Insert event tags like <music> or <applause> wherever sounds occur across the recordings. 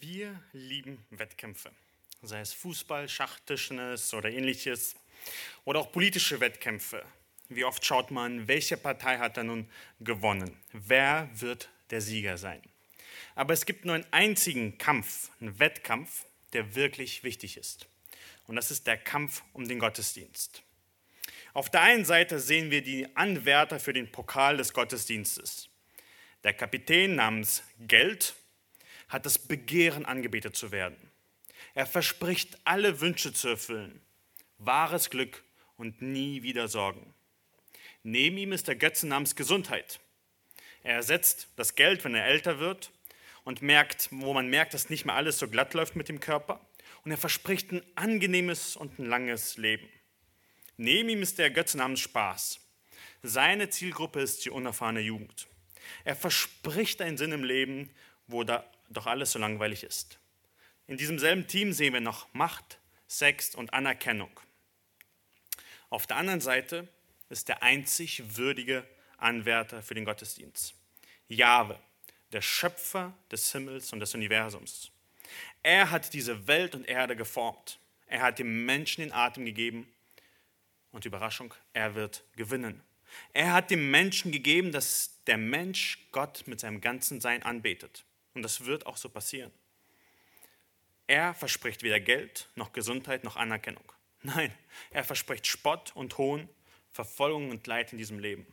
Wir lieben Wettkämpfe, sei es Fußball, Schach, Tischtennis oder ähnliches, oder auch politische Wettkämpfe. Wie oft schaut man, welche Partei hat da nun gewonnen? Wer wird der Sieger sein? Aber es gibt nur einen einzigen Kampf, einen Wettkampf, der wirklich wichtig ist. Und das ist der Kampf um den Gottesdienst. Auf der einen Seite sehen wir die Anwärter für den Pokal des Gottesdienstes. Der Kapitän namens Geld hat das Begehren, angebetet zu werden. Er verspricht, alle Wünsche zu erfüllen, wahres Glück und nie wieder Sorgen. Neben ihm ist der Götze namens Gesundheit. Er ersetzt das Geld, wenn er älter wird und merkt, wo man merkt, dass nicht mehr alles so glatt läuft mit dem Körper. Und er verspricht ein angenehmes und ein langes Leben. Neben ihm ist der Götze namens Spaß. Seine Zielgruppe ist die unerfahrene Jugend. Er verspricht einen Sinn im Leben, wo da doch alles so langweilig ist. In diesem selben Team sehen wir noch Macht, Sex und Anerkennung. Auf der anderen Seite ist der einzig würdige Anwärter für den Gottesdienst. Jahwe, der Schöpfer des Himmels und des Universums. Er hat diese Welt und Erde geformt. Er hat dem Menschen den Atem gegeben. Und Überraschung, er wird gewinnen. Er hat dem Menschen gegeben, dass der Mensch Gott mit seinem ganzen Sein anbetet. Und das wird auch so passieren. Er verspricht weder Geld noch Gesundheit noch Anerkennung. <laughs> Nein, er verspricht Spott und Hohn, Verfolgung und Leid in diesem Leben.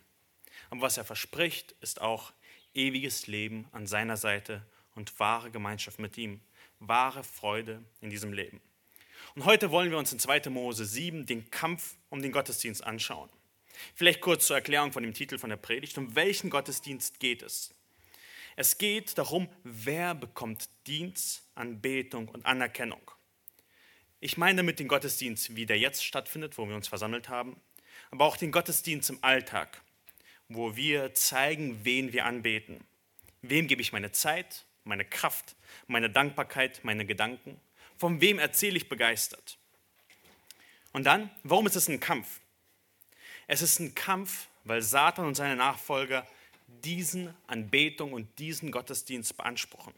Aber was er verspricht, ist auch ewiges Leben an seiner Seite und wahre Gemeinschaft mit ihm, wahre Freude in diesem Leben. Und heute wollen wir uns in 2. Mose 7 den Kampf um den Gottesdienst anschauen. Vielleicht kurz zur Erklärung von dem Titel von der Predigt. Um welchen Gottesdienst geht es? Es geht darum, wer bekommt Dienst, Anbetung und Anerkennung. Ich meine damit den Gottesdienst, wie der jetzt stattfindet, wo wir uns versammelt haben, aber auch den Gottesdienst im Alltag, wo wir zeigen, wen wir anbeten. Wem gebe ich meine Zeit, meine Kraft, meine Dankbarkeit, meine Gedanken? Von wem erzähle ich begeistert? Und dann, warum ist es ein Kampf? Es ist ein Kampf, weil Satan und seine Nachfolger diesen Anbetung und diesen Gottesdienst beanspruchen.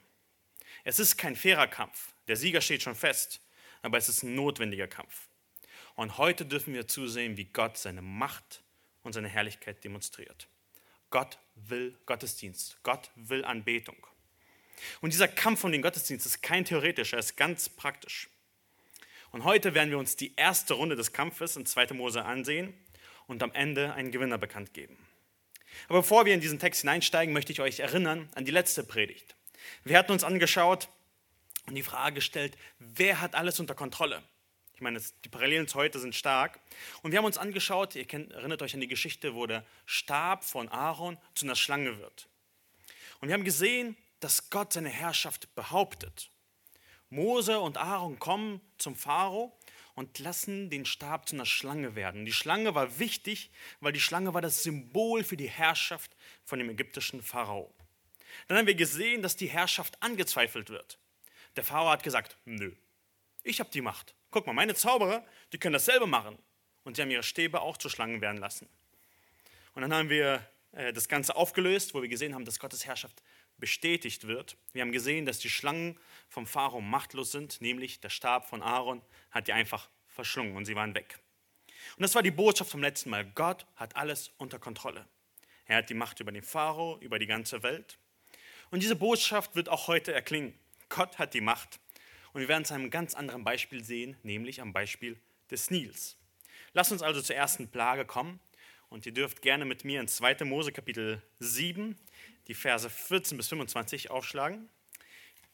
Es ist kein fairer Kampf. Der Sieger steht schon fest, aber es ist ein notwendiger Kampf. Und heute dürfen wir zusehen, wie Gott seine Macht und seine Herrlichkeit demonstriert. Gott will Gottesdienst. Gott will Anbetung. Und dieser Kampf um den Gottesdienst ist kein theoretischer, er ist ganz praktisch. Und heute werden wir uns die erste Runde des Kampfes in 2. Mose ansehen und am Ende einen Gewinner bekannt geben. Aber bevor wir in diesen Text hineinsteigen, möchte ich euch erinnern an die letzte Predigt. Wir hatten uns angeschaut und die Frage gestellt, wer hat alles unter Kontrolle? Ich meine, die Parallelen zu heute sind stark. Und wir haben uns angeschaut, ihr kennt, erinnert euch an die Geschichte, wo der Stab von Aaron zu einer Schlange wird. Und wir haben gesehen, dass Gott seine Herrschaft behauptet. Mose und Aaron kommen zum Pharao und lassen den Stab zu einer Schlange werden. Die Schlange war wichtig, weil die Schlange war das Symbol für die Herrschaft von dem ägyptischen Pharao. Dann haben wir gesehen, dass die Herrschaft angezweifelt wird. Der Pharao hat gesagt, nö, ich habe die Macht. Guck mal, meine Zauberer, die können dasselbe machen. Und sie haben ihre Stäbe auch zu Schlangen werden lassen. Und dann haben wir äh, das Ganze aufgelöst, wo wir gesehen haben, dass Gottes Herrschaft bestätigt wird. Wir haben gesehen, dass die Schlangen vom Pharao machtlos sind, nämlich der Stab von Aaron hat die einfach verschlungen und sie waren weg. Und das war die Botschaft vom letzten Mal. Gott hat alles unter Kontrolle. Er hat die Macht über den Pharao, über die ganze Welt. Und diese Botschaft wird auch heute erklingen. Gott hat die Macht. Und wir werden es einem ganz anderen Beispiel sehen, nämlich am Beispiel des Nils. Lasst uns also zur ersten Plage kommen. Und ihr dürft gerne mit mir in 2. Mose Kapitel 7 die Verse 14 bis 25 aufschlagen.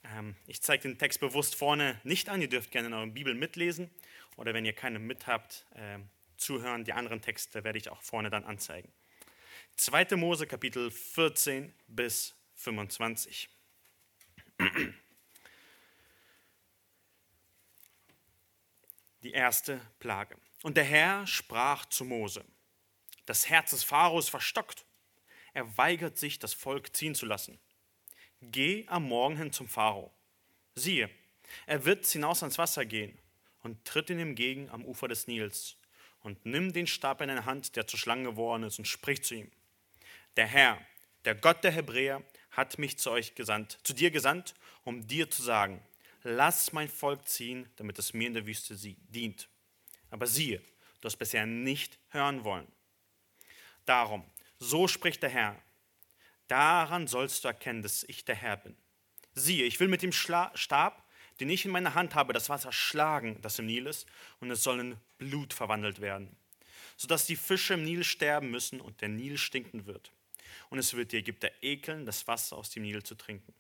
Ähm, ich zeige den Text bewusst vorne nicht an. Ihr dürft gerne in eurer Bibel mitlesen oder wenn ihr keine mit habt, ähm, zuhören. Die anderen Texte werde ich auch vorne dann anzeigen. 2. Mose Kapitel 14 bis 25. <clears throat> Die erste Plage. Und der Herr sprach zu Mose: Das Herz des Pharaos verstockt er weigert sich, das Volk ziehen zu lassen. Geh am Morgen hin zum Pharao. Siehe, er wird hinaus ans Wasser gehen und tritt ihm entgegen am Ufer des Nils und nimm den Stab in deine Hand, der zur Schlange geworden ist, und sprich zu ihm. Der Herr, der Gott der Hebräer, hat mich zu euch gesandt, zu dir gesandt, um dir zu sagen, lass mein Volk ziehen, damit es mir in der Wüste dient. Aber siehe, du hast bisher nicht hören wollen. Darum, so spricht der Herr, daran sollst du erkennen, dass ich der Herr bin. Siehe, ich will mit dem Schla Stab, den ich in meiner Hand habe, das Wasser schlagen, das im Nil ist, und es soll in Blut verwandelt werden, sodass die Fische im Nil sterben müssen und der Nil stinken wird. Und es wird die Ägypter ekeln, das Wasser aus dem Nil zu trinken.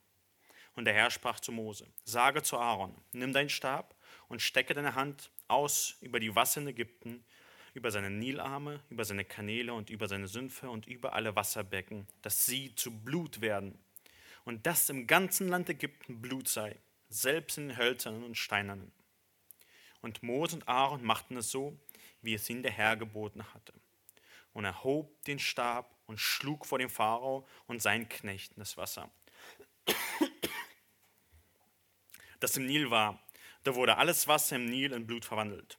Und der Herr sprach zu Mose, sage zu Aaron, nimm deinen Stab und stecke deine Hand aus über die Wasser in Ägypten, über seine Nilarme, über seine Kanäle und über seine Sümpfe und über alle Wasserbecken, dass sie zu Blut werden. Und dass im ganzen Land Ägypten Blut sei, selbst in den hölzernen und steinernen. Und Mose und Aaron machten es so, wie es ihnen der Herr geboten hatte. Und er hob den Stab und schlug vor dem Pharao und seinen Knechten das Wasser das im Nil war. Da wurde alles Wasser im Nil in Blut verwandelt.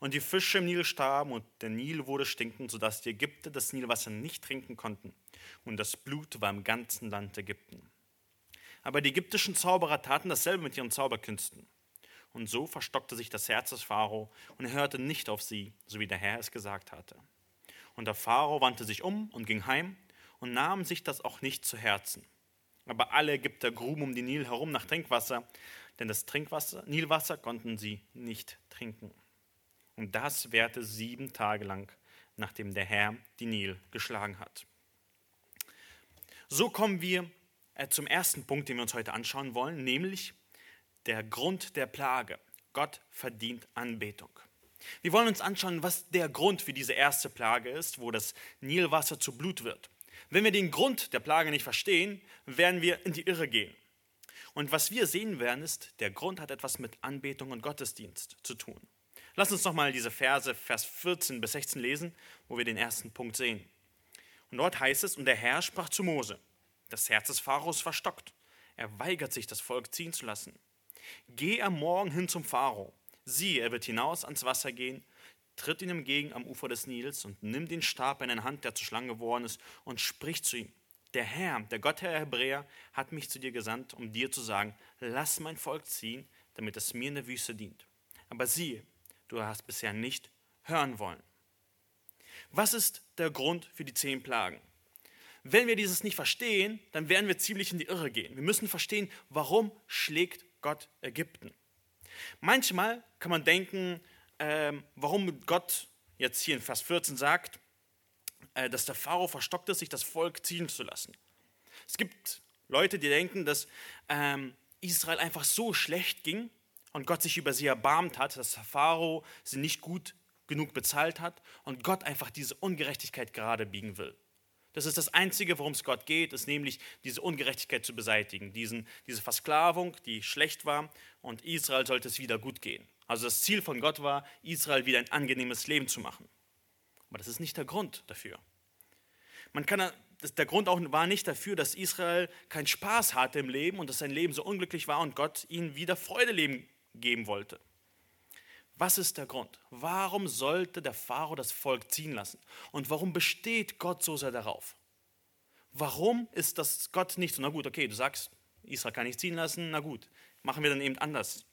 Und die Fische im Nil starben und der Nil wurde stinkend, sodass die Ägypter das Nilwasser nicht trinken konnten. Und das Blut war im ganzen Land Ägypten. Aber die ägyptischen Zauberer taten dasselbe mit ihren Zauberkünsten. Und so verstockte sich das Herz des Pharao und er hörte nicht auf sie, so wie der Herr es gesagt hatte. Und der Pharao wandte sich um und ging heim und nahm sich das auch nicht zu Herzen. Aber alle Ägypter gruben um den Nil herum nach Trinkwasser, denn das Trinkwasser, Nilwasser konnten sie nicht trinken. Und das währte sieben Tage lang, nachdem der Herr die Nil geschlagen hat. So kommen wir äh, zum ersten Punkt, den wir uns heute anschauen wollen, nämlich der Grund der Plage. Gott verdient Anbetung. Wir wollen uns anschauen, was der Grund für diese erste Plage ist, wo das Nilwasser zu Blut wird. Wenn wir den Grund der Plage nicht verstehen, werden wir in die Irre gehen. Und was wir sehen werden, ist, der Grund hat etwas mit Anbetung und Gottesdienst zu tun. Lass uns nochmal diese Verse, Vers 14 bis 16 lesen, wo wir den ersten Punkt sehen. Und dort heißt es, und der Herr sprach zu Mose, das Herz des Pharaos verstockt. Er weigert sich, das Volk ziehen zu lassen. Geh am Morgen hin zum Pharao. Siehe, er wird hinaus ans Wasser gehen tritt ihm entgegen am Ufer des Nils und nimmt den Stab in eine Hand, der zur Schlange geworden ist, und spricht zu ihm. Der Herr, der Gott der Hebräer, hat mich zu dir gesandt, um dir zu sagen, lass mein Volk ziehen, damit es mir in der Wüste dient. Aber siehe, du hast bisher nicht hören wollen. Was ist der Grund für die zehn Plagen? Wenn wir dieses nicht verstehen, dann werden wir ziemlich in die Irre gehen. Wir müssen verstehen, warum schlägt Gott Ägypten. Manchmal kann man denken, ähm, warum Gott jetzt hier in Vers 14 sagt, äh, dass der Pharao verstockt ist, sich das Volk ziehen zu lassen. Es gibt Leute, die denken, dass ähm, Israel einfach so schlecht ging und Gott sich über sie erbarmt hat, dass Pharao sie nicht gut genug bezahlt hat und Gott einfach diese Ungerechtigkeit gerade biegen will. Das ist das Einzige, worum es Gott geht, ist nämlich diese Ungerechtigkeit zu beseitigen, diesen, diese Versklavung, die schlecht war und Israel sollte es wieder gut gehen. Also das Ziel von Gott war, Israel wieder ein angenehmes Leben zu machen. Aber das ist nicht der Grund dafür. Man kann, der Grund auch war nicht dafür, dass Israel keinen Spaß hatte im Leben und dass sein Leben so unglücklich war und Gott ihnen wieder Freude leben, geben wollte. Was ist der Grund? Warum sollte der Pharao das Volk ziehen lassen? Und warum besteht Gott so sehr darauf? Warum ist das Gott nicht so, na gut, okay, du sagst, Israel kann nicht ziehen lassen, na gut, machen wir dann eben anders.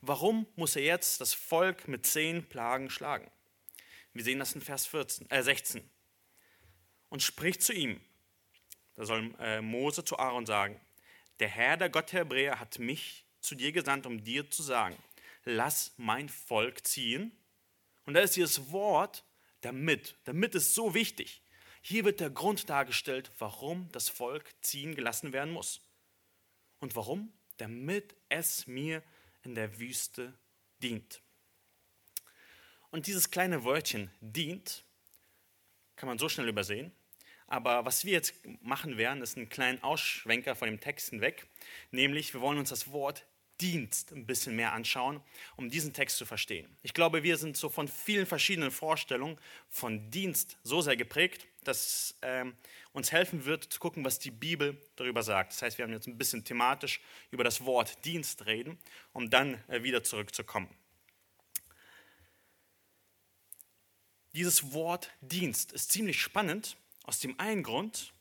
Warum muss er jetzt das Volk mit zehn Plagen schlagen? Wir sehen das in Vers 14, äh 16. Und spricht zu ihm, da soll äh, Mose zu Aaron sagen, der Herr, der Gott der Hebräer, hat mich zu dir gesandt, um dir zu sagen, lass mein Volk ziehen. Und da ist dieses Wort damit. Damit ist so wichtig. Hier wird der Grund dargestellt, warum das Volk ziehen gelassen werden muss. Und warum? Damit es mir in der Wüste dient. Und dieses kleine Wörtchen dient kann man so schnell übersehen. Aber was wir jetzt machen werden, ist einen kleinen Ausschwenker von dem Text hinweg. Nämlich, wir wollen uns das Wort Dienst ein bisschen mehr anschauen, um diesen Text zu verstehen. Ich glaube, wir sind so von vielen verschiedenen Vorstellungen von Dienst so sehr geprägt, dass ähm, uns helfen wird zu gucken, was die Bibel darüber sagt. Das heißt, wir werden jetzt ein bisschen thematisch über das Wort Dienst reden, um dann äh, wieder zurückzukommen. Dieses Wort Dienst ist ziemlich spannend aus dem einen Grund,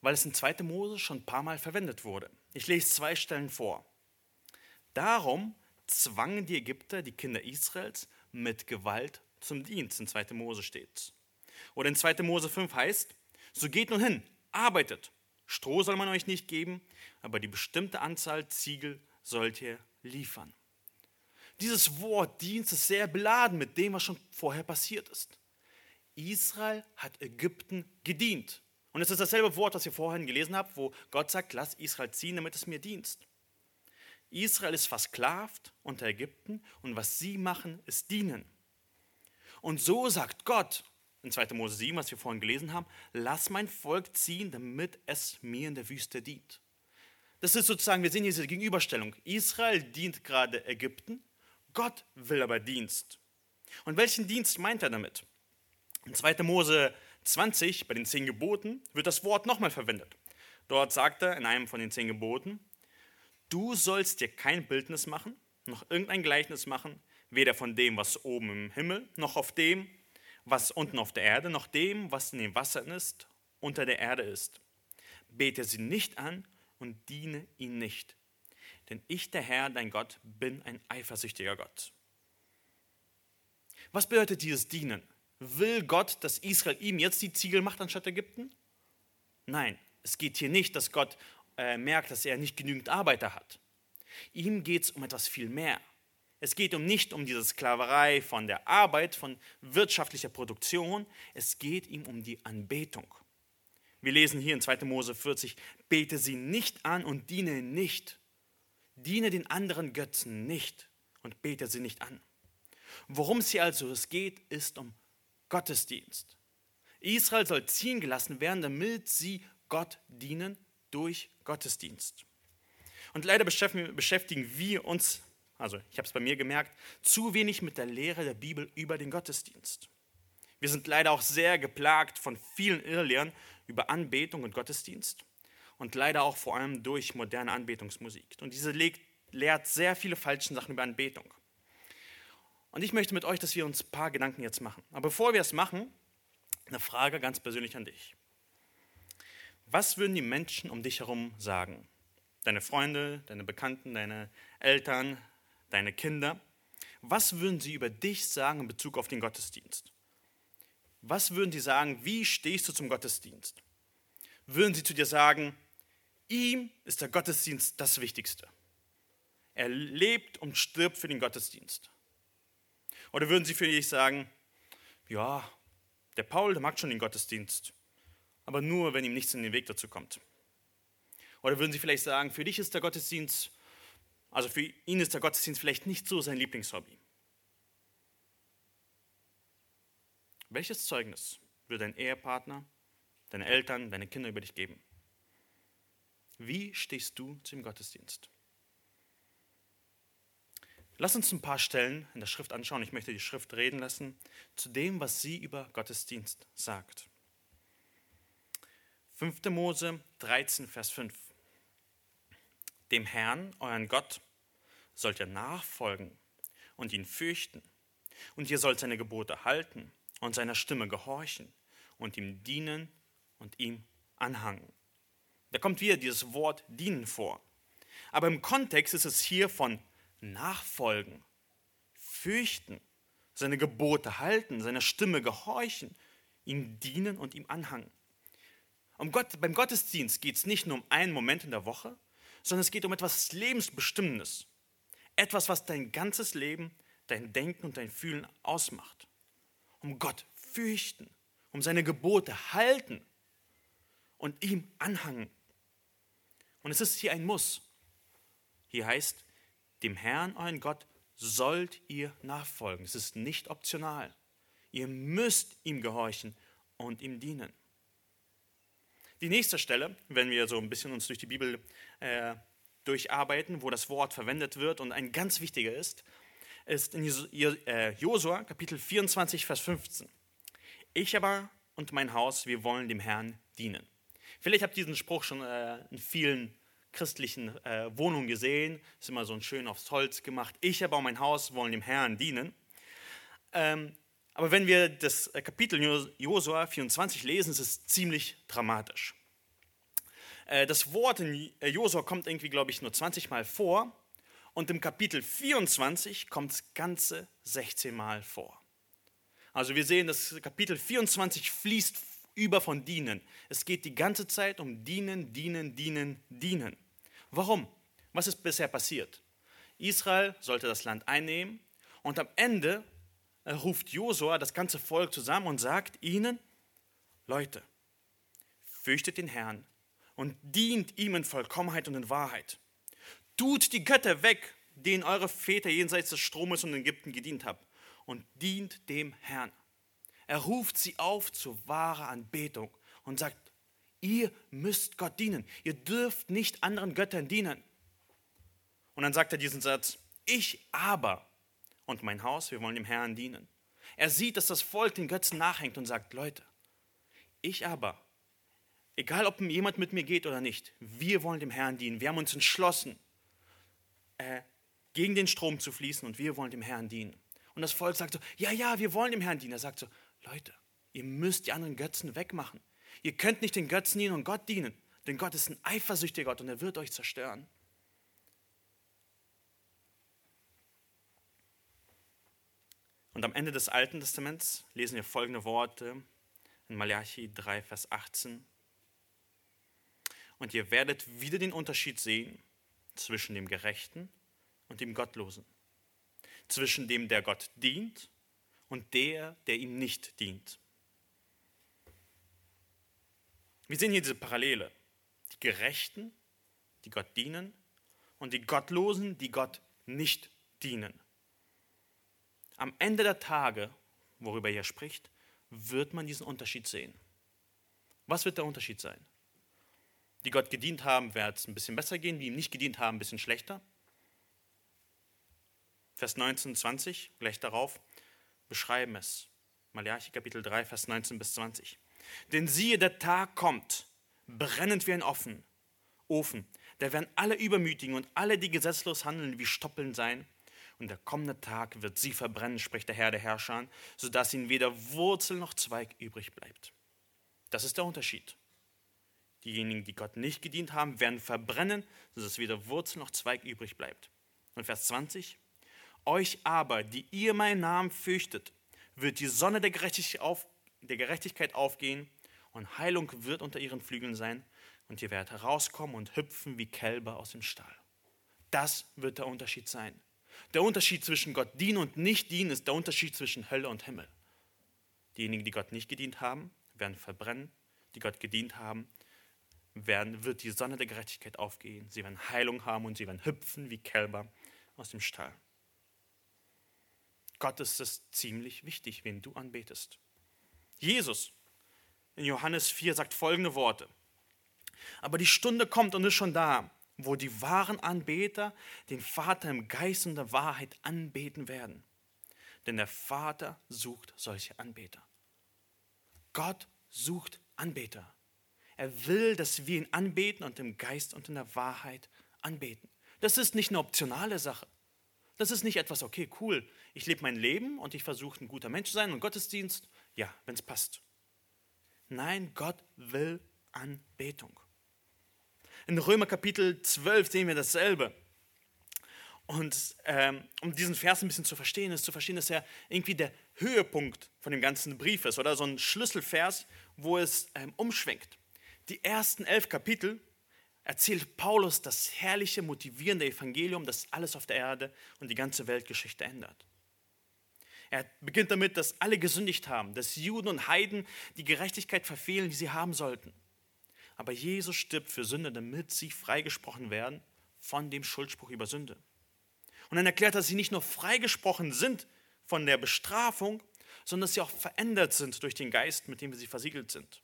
weil es in 2. Mose schon ein paar Mal verwendet wurde. Ich lese zwei Stellen vor. Darum zwangen die Ägypter die Kinder Israels mit Gewalt zum Dienst. In 2. Mose steht Oder in 2. Mose 5 heißt, so geht nun hin, arbeitet. Stroh soll man euch nicht geben, aber die bestimmte Anzahl Ziegel sollt ihr liefern. Dieses Wort Dienst ist sehr beladen mit dem, was schon vorher passiert ist. Israel hat Ägypten gedient. Und es ist dasselbe Wort, was ihr vorhin gelesen habt, wo Gott sagt, lass Israel ziehen, damit es mir dienst. Israel ist versklavt unter Ägypten und was sie machen, ist dienen. Und so sagt Gott in 2. Mose 7, was wir vorhin gelesen haben, lass mein Volk ziehen, damit es mir in der Wüste dient. Das ist sozusagen, wir sehen hier diese Gegenüberstellung. Israel dient gerade Ägypten, Gott will aber Dienst. Und welchen Dienst meint er damit? In 2. Mose 20, bei den zehn Geboten, wird das Wort nochmal verwendet. Dort sagt er in einem von den zehn Geboten, du sollst dir kein Bildnis machen, noch irgendein Gleichnis machen, weder von dem, was oben im Himmel, noch auf dem, was unten auf der Erde, noch dem, was in den Wassern ist, unter der Erde ist. Bete sie nicht an und diene ihnen nicht. Denn ich, der Herr, dein Gott, bin ein eifersüchtiger Gott. Was bedeutet dieses Dienen? Will Gott, dass Israel ihm jetzt die Ziegel macht anstatt Ägypten? Nein, es geht hier nicht, dass Gott äh, merkt, dass er nicht genügend Arbeiter hat. Ihm geht es um etwas viel mehr. Es geht um nicht um diese Sklaverei von der Arbeit, von wirtschaftlicher Produktion. Es geht ihm um die Anbetung. Wir lesen hier in 2. Mose 40, bete sie nicht an und diene nicht. Diene den anderen Götzen nicht und bete sie nicht an. Worum es hier also es geht, ist um Gottesdienst. Israel soll ziehen gelassen werden, damit sie Gott dienen durch Gottesdienst. Und leider beschäftigen wir uns, also ich habe es bei mir gemerkt, zu wenig mit der Lehre der Bibel über den Gottesdienst. Wir sind leider auch sehr geplagt von vielen Irrlehren über Anbetung und Gottesdienst und leider auch vor allem durch moderne Anbetungsmusik. Und diese lehrt sehr viele falsche Sachen über Anbetung. Und ich möchte mit euch, dass wir uns ein paar Gedanken jetzt machen. Aber bevor wir es machen, eine Frage ganz persönlich an dich. Was würden die Menschen um dich herum sagen? Deine Freunde, deine Bekannten, deine Eltern, deine Kinder. Was würden sie über dich sagen in Bezug auf den Gottesdienst? Was würden sie sagen, wie stehst du zum Gottesdienst? Würden sie zu dir sagen, ihm ist der Gottesdienst das Wichtigste. Er lebt und stirbt für den Gottesdienst. Oder würden Sie für dich sagen, ja, der Paul, der mag schon den Gottesdienst, aber nur, wenn ihm nichts in den Weg dazu kommt. Oder würden Sie vielleicht sagen, für dich ist der Gottesdienst, also für ihn ist der Gottesdienst vielleicht nicht so sein Lieblingshobby. Welches Zeugnis will dein Ehepartner, deine Eltern, deine Kinder über dich geben? Wie stehst du zum Gottesdienst? Lass uns ein paar Stellen in der Schrift anschauen. Ich möchte die Schrift reden lassen zu dem, was sie über Gottesdienst sagt. 5. Mose 13, Vers 5. Dem Herrn, euren Gott, sollt ihr nachfolgen und ihn fürchten. Und ihr sollt seine Gebote halten und seiner Stimme gehorchen und ihm dienen und ihm anhangen. Da kommt wieder dieses Wort dienen vor. Aber im Kontext ist es hier von nachfolgen, fürchten, seine Gebote halten, seiner Stimme gehorchen, ihm dienen und ihm anhangen. Um Gott, beim Gottesdienst geht es nicht nur um einen Moment in der Woche, sondern es geht um etwas Lebensbestimmendes. Etwas, was dein ganzes Leben, dein Denken und dein Fühlen ausmacht. Um Gott fürchten, um seine Gebote halten und ihm anhangen. Und es ist hier ein Muss. Hier heißt, dem Herrn, euren Gott, sollt ihr nachfolgen. Es ist nicht optional. Ihr müsst ihm gehorchen und ihm dienen. Die nächste Stelle, wenn wir so ein bisschen uns durch die Bibel äh, durcharbeiten, wo das Wort verwendet wird und ein ganz wichtiger ist, ist in äh, Josua Kapitel 24, Vers 15. Ich aber und mein Haus, wir wollen dem Herrn dienen. Vielleicht habt ihr diesen Spruch schon äh, in vielen christlichen äh, Wohnungen gesehen. Ist immer so ein schön aufs Holz gemacht. Ich aber und mein Haus wollen dem Herrn dienen. Ähm, aber wenn wir das äh, Kapitel Josua 24 lesen, ist es ziemlich dramatisch. Äh, das Wort in äh, Josua kommt irgendwie, glaube ich, nur 20 Mal vor und im Kapitel 24 kommt es ganze 16 Mal vor. Also wir sehen, das Kapitel 24 fließt über von dienen. Es geht die ganze Zeit um dienen, dienen, dienen, dienen. Warum? Was ist bisher passiert? Israel sollte das Land einnehmen und am Ende ruft Josua das ganze Volk zusammen und sagt ihnen, Leute, fürchtet den Herrn und dient ihm in Vollkommenheit und in Wahrheit. Tut die Götter weg, denen eure Väter jenseits des Stromes und Ägypten gedient haben, und dient dem Herrn. Er ruft sie auf zur wahren Anbetung und sagt, ihr müsst Gott dienen. Ihr dürft nicht anderen Göttern dienen. Und dann sagt er diesen Satz, ich aber und mein Haus, wir wollen dem Herrn dienen. Er sieht, dass das Volk den Götzen nachhängt und sagt, Leute, ich aber, egal ob jemand mit mir geht oder nicht, wir wollen dem Herrn dienen. Wir haben uns entschlossen, äh, gegen den Strom zu fließen und wir wollen dem Herrn dienen. Und das Volk sagt so, ja, ja, wir wollen dem Herrn dienen. Er sagt so, Leute, ihr müsst die anderen Götzen wegmachen. Ihr könnt nicht den Götzen dienen und Gott dienen, denn Gott ist ein eifersüchtiger Gott und er wird euch zerstören. Und am Ende des Alten Testaments lesen wir folgende Worte in Malachi 3, Vers 18. Und ihr werdet wieder den Unterschied sehen zwischen dem Gerechten und dem Gottlosen, zwischen dem, der Gott dient und der, der ihm nicht dient. Wir sehen hier diese Parallele. Die Gerechten, die Gott dienen, und die Gottlosen, die Gott nicht dienen. Am Ende der Tage, worüber er spricht, wird man diesen Unterschied sehen. Was wird der Unterschied sein? Die Gott gedient haben, wird es ein bisschen besser gehen, die ihm nicht gedient haben, ein bisschen schlechter. Vers 19, 20, gleich darauf beschreiben es. Malachi Kapitel 3, Vers 19 bis 20. Denn siehe, der Tag kommt, brennend wie ein Ofen, Ofen. Da werden alle Übermütigen und alle, die gesetzlos handeln, wie Stoppeln sein. Und der kommende Tag wird sie verbrennen, spricht der Herr der Herrscher, sodass ihnen weder Wurzel noch Zweig übrig bleibt. Das ist der Unterschied. Diejenigen, die Gott nicht gedient haben, werden verbrennen, sodass weder Wurzel noch Zweig übrig bleibt. Und Vers 20. Euch aber, die ihr meinen Namen fürchtet, wird die Sonne der Gerechtigkeit aufgehen und Heilung wird unter ihren Flügeln sein und ihr werdet herauskommen und hüpfen wie Kälber aus dem Stall. Das wird der Unterschied sein. Der Unterschied zwischen Gott dienen und nicht dienen ist der Unterschied zwischen Hölle und Himmel. Diejenigen, die Gott nicht gedient haben, werden verbrennen. Die Gott gedient haben, werden, wird die Sonne der Gerechtigkeit aufgehen. Sie werden Heilung haben und sie werden hüpfen wie Kälber aus dem Stall. Gott ist es ziemlich wichtig, wen du anbetest. Jesus in Johannes 4 sagt folgende Worte. Aber die Stunde kommt und ist schon da, wo die wahren Anbeter den Vater im Geist und der Wahrheit anbeten werden. Denn der Vater sucht solche Anbeter. Gott sucht Anbeter. Er will, dass wir ihn anbeten und im Geist und in der Wahrheit anbeten. Das ist nicht eine optionale Sache. Das ist nicht etwas, okay, cool, ich lebe mein Leben und ich versuche ein guter Mensch zu sein und Gottesdienst, ja, wenn es passt. Nein, Gott will Anbetung. In Römer Kapitel 12 sehen wir dasselbe. Und ähm, um diesen Vers ein bisschen zu verstehen, ist zu verstehen, dass er irgendwie der Höhepunkt von dem ganzen Brief ist oder so ein Schlüsselvers, wo es ähm, umschwenkt. Die ersten elf Kapitel erzählt Paulus das herrliche, motivierende Evangelium, das alles auf der Erde und die ganze Weltgeschichte ändert. Er beginnt damit, dass alle gesündigt haben, dass Juden und Heiden die Gerechtigkeit verfehlen, die sie haben sollten. Aber Jesus stirbt für Sünde, damit sie freigesprochen werden von dem Schuldspruch über Sünde. Und dann erklärt er, dass sie nicht nur freigesprochen sind von der Bestrafung, sondern dass sie auch verändert sind durch den Geist, mit dem sie versiegelt sind.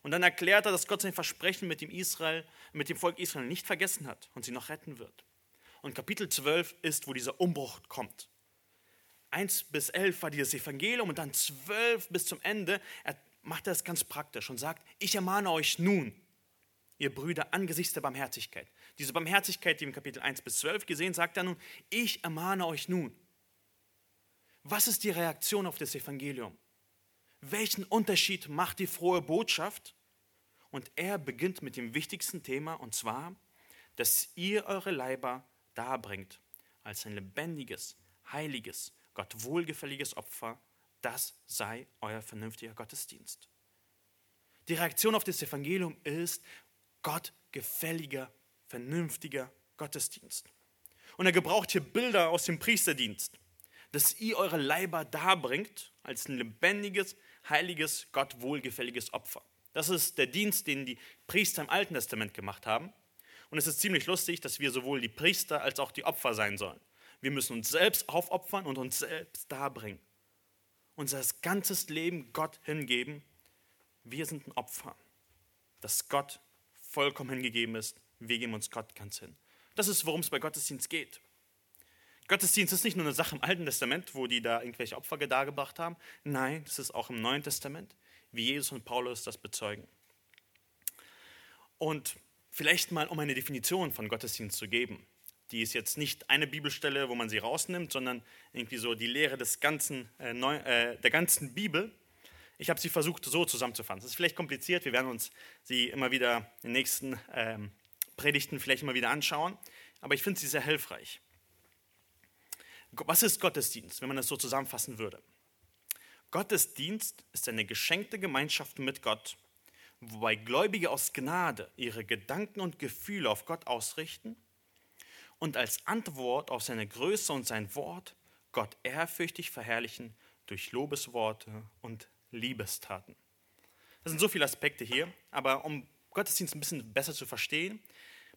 Und dann erklärt er, dass Gott sein Versprechen mit dem, Israel, mit dem Volk Israel nicht vergessen hat und sie noch retten wird. Und Kapitel 12 ist, wo dieser Umbruch kommt. 1 bis 11 war dieses Evangelium und dann 12 bis zum Ende er macht er es ganz praktisch und sagt, ich ermahne euch nun, ihr Brüder, angesichts der Barmherzigkeit. Diese Barmherzigkeit, die im Kapitel 1 bis 12 gesehen, sagt er nun, ich ermahne euch nun. Was ist die Reaktion auf das Evangelium? Welchen Unterschied macht die frohe Botschaft Und er beginnt mit dem wichtigsten Thema, und zwar, dass ihr eure Leiber darbringt als ein lebendiges, heiliges, Gott wohlgefälliges Opfer. Das sei euer vernünftiger Gottesdienst. Die Reaktion auf das Evangelium ist Gott gefälliger, vernünftiger Gottesdienst. Und er gebraucht hier Bilder aus dem Priesterdienst, dass ihr eure Leiber darbringt als ein lebendiges, heiliges, Gott wohlgefälliges Opfer. Das ist der Dienst, den die Priester im Alten Testament gemacht haben. Und es ist ziemlich lustig, dass wir sowohl die Priester als auch die Opfer sein sollen. Wir müssen uns selbst aufopfern und uns selbst darbringen. Unser ganzes Leben Gott hingeben. Wir sind ein Opfer, das Gott vollkommen hingegeben ist. Wir geben uns Gott ganz hin. Das ist, worum es bei Gottesdienst geht. Gottesdienst ist nicht nur eine Sache im Alten Testament, wo die da irgendwelche Opfer dargebracht haben. Nein, das ist auch im Neuen Testament, wie Jesus und Paulus das bezeugen. Und vielleicht mal, um eine Definition von Gottesdienst zu geben. Die ist jetzt nicht eine Bibelstelle, wo man sie rausnimmt, sondern irgendwie so die Lehre des ganzen, äh, äh, der ganzen Bibel. Ich habe sie versucht so zusammenzufassen. Das ist vielleicht kompliziert, wir werden uns sie immer wieder in den nächsten ähm, Predigten vielleicht immer wieder anschauen, aber ich finde sie sehr hilfreich. Was ist Gottesdienst, wenn man das so zusammenfassen würde? Gottesdienst ist eine geschenkte Gemeinschaft mit Gott, wobei Gläubige aus Gnade ihre Gedanken und Gefühle auf Gott ausrichten und als Antwort auf seine Größe und sein Wort Gott ehrfürchtig verherrlichen durch Lobesworte und Liebestaten. Das sind so viele Aspekte hier, aber um Gottesdienst ein bisschen besser zu verstehen,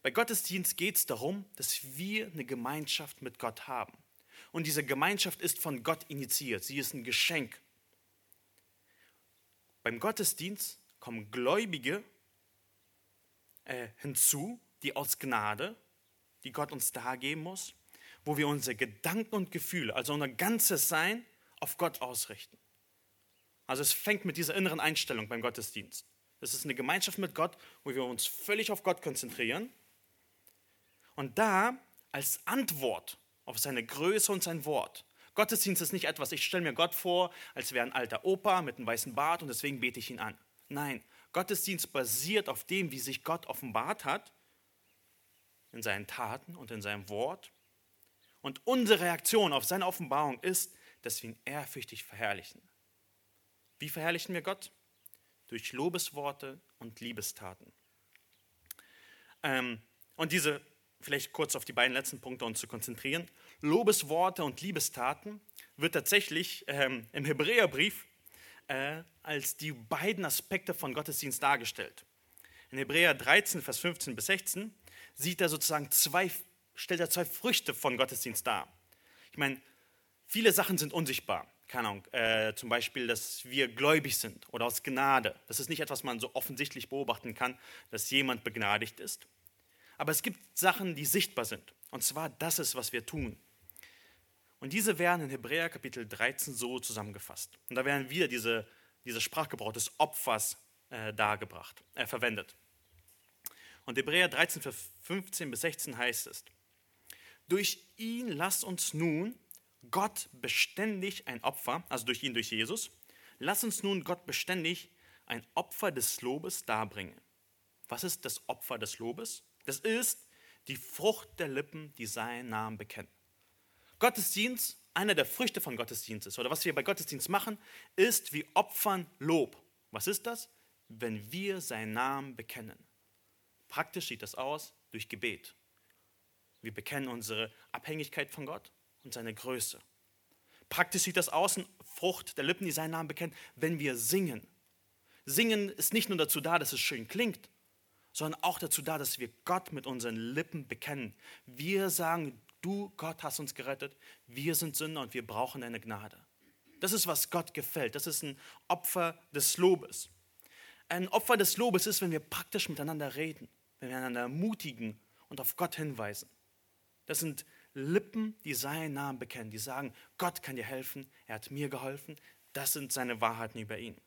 bei Gottesdienst geht es darum, dass wir eine Gemeinschaft mit Gott haben. Und diese Gemeinschaft ist von Gott initiiert. Sie ist ein Geschenk. Beim Gottesdienst kommen Gläubige äh, hinzu, die aus Gnade, die Gott uns dargeben muss, wo wir unsere Gedanken und Gefühle, also unser ganzes Sein, auf Gott ausrichten. Also es fängt mit dieser inneren Einstellung beim Gottesdienst. Es ist eine Gemeinschaft mit Gott, wo wir uns völlig auf Gott konzentrieren. Und da als Antwort auf seine Größe und sein Wort. Gottesdienst ist nicht etwas, ich stelle mir Gott vor, als wäre ein alter Opa mit einem weißen Bart und deswegen bete ich ihn an. Nein, Gottesdienst basiert auf dem, wie sich Gott offenbart hat, in seinen Taten und in seinem Wort. Und unsere Reaktion auf seine Offenbarung ist, dass wir ihn ehrfürchtig verherrlichen. Wie verherrlichen wir Gott? Durch Lobesworte und Liebestaten. Ähm, und diese vielleicht kurz auf die beiden letzten Punkte uns zu konzentrieren. Lobesworte und Liebestaten wird tatsächlich ähm, im Hebräerbrief äh, als die beiden Aspekte von Gottesdienst dargestellt. In Hebräer 13, Vers 15 bis 16 sieht er sozusagen zwei, stellt er zwei Früchte von Gottesdienst dar. Ich meine, viele Sachen sind unsichtbar. Keine Ahnung, äh, zum Beispiel, dass wir gläubig sind oder aus Gnade. Das ist nicht etwas, was man so offensichtlich beobachten kann, dass jemand begnadigt ist. Aber es gibt Sachen, die sichtbar sind. Und zwar, das ist, was wir tun. Und diese werden in Hebräer Kapitel 13 so zusammengefasst. Und da werden wieder diese, dieser Sprachgebrauch des Opfers äh, dargebracht, äh, verwendet. Und Hebräer 13, Vers 15 bis 16 heißt es, durch ihn lasst uns nun Gott beständig ein Opfer, also durch ihn, durch Jesus, lasst uns nun Gott beständig ein Opfer des Lobes darbringen. Was ist das Opfer des Lobes? Das ist die Frucht der Lippen, die seinen Namen bekennen. Gottesdienst, einer der Früchte von Gottesdienst ist, oder was wir bei Gottesdienst machen, ist wie Opfern Lob. Was ist das? Wenn wir seinen Namen bekennen. Praktisch sieht das aus durch Gebet. Wir bekennen unsere Abhängigkeit von Gott und seine Größe. Praktisch sieht das aus, Frucht der Lippen, die seinen Namen bekennen, wenn wir singen. Singen ist nicht nur dazu da, dass es schön klingt, sondern auch dazu da, dass wir Gott mit unseren Lippen bekennen. Wir sagen, du Gott hast uns gerettet, wir sind Sünder und wir brauchen deine Gnade. Das ist, was Gott gefällt. Das ist ein Opfer des Lobes. Ein Opfer des Lobes ist, wenn wir praktisch miteinander reden, wenn wir einander ermutigen und auf Gott hinweisen. Das sind Lippen, die seinen Namen bekennen, die sagen, Gott kann dir helfen, er hat mir geholfen. Das sind seine Wahrheiten über ihn.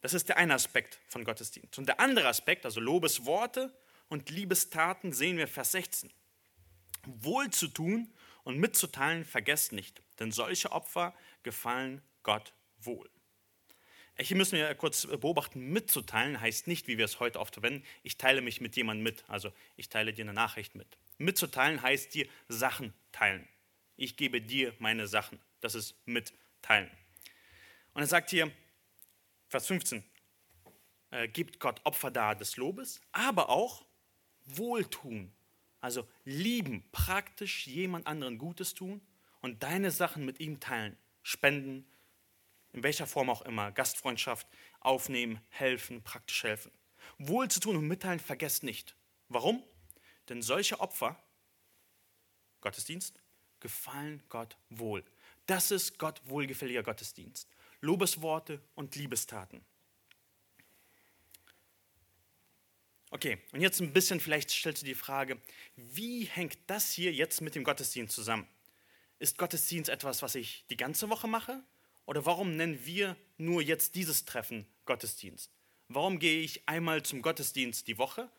Das ist der eine Aspekt von Gottesdienst. Und der andere Aspekt, also Lobesworte und Liebestaten, sehen wir Vers 16. Wohl zu tun und mitzuteilen, vergesst nicht, denn solche Opfer gefallen Gott wohl. Hier müssen wir kurz beobachten, mitzuteilen heißt nicht, wie wir es heute oft verwenden, ich teile mich mit jemandem mit, also ich teile dir eine Nachricht mit. Mitzuteilen heißt dir Sachen teilen. Ich gebe dir meine Sachen. Das ist mitteilen. Und er sagt hier, Vers 15, äh, gibt Gott Opfer dar des Lobes, aber auch Wohltun. Also lieben, praktisch jemand anderen Gutes tun und deine Sachen mit ihm teilen, spenden, in welcher Form auch immer, Gastfreundschaft aufnehmen, helfen, praktisch helfen. Wohl zu tun und mitteilen, vergesst nicht. Warum? Denn solche Opfer, Gottesdienst, gefallen Gott wohl. Das ist Gott wohlgefälliger Gottesdienst. Lobesworte und Liebestaten. Okay, und jetzt ein bisschen, vielleicht stellst du die Frage, wie hängt das hier jetzt mit dem Gottesdienst zusammen? Ist Gottesdienst etwas, was ich die ganze Woche mache? Oder warum nennen wir nur jetzt dieses Treffen Gottesdienst? Warum gehe ich einmal zum Gottesdienst die Woche?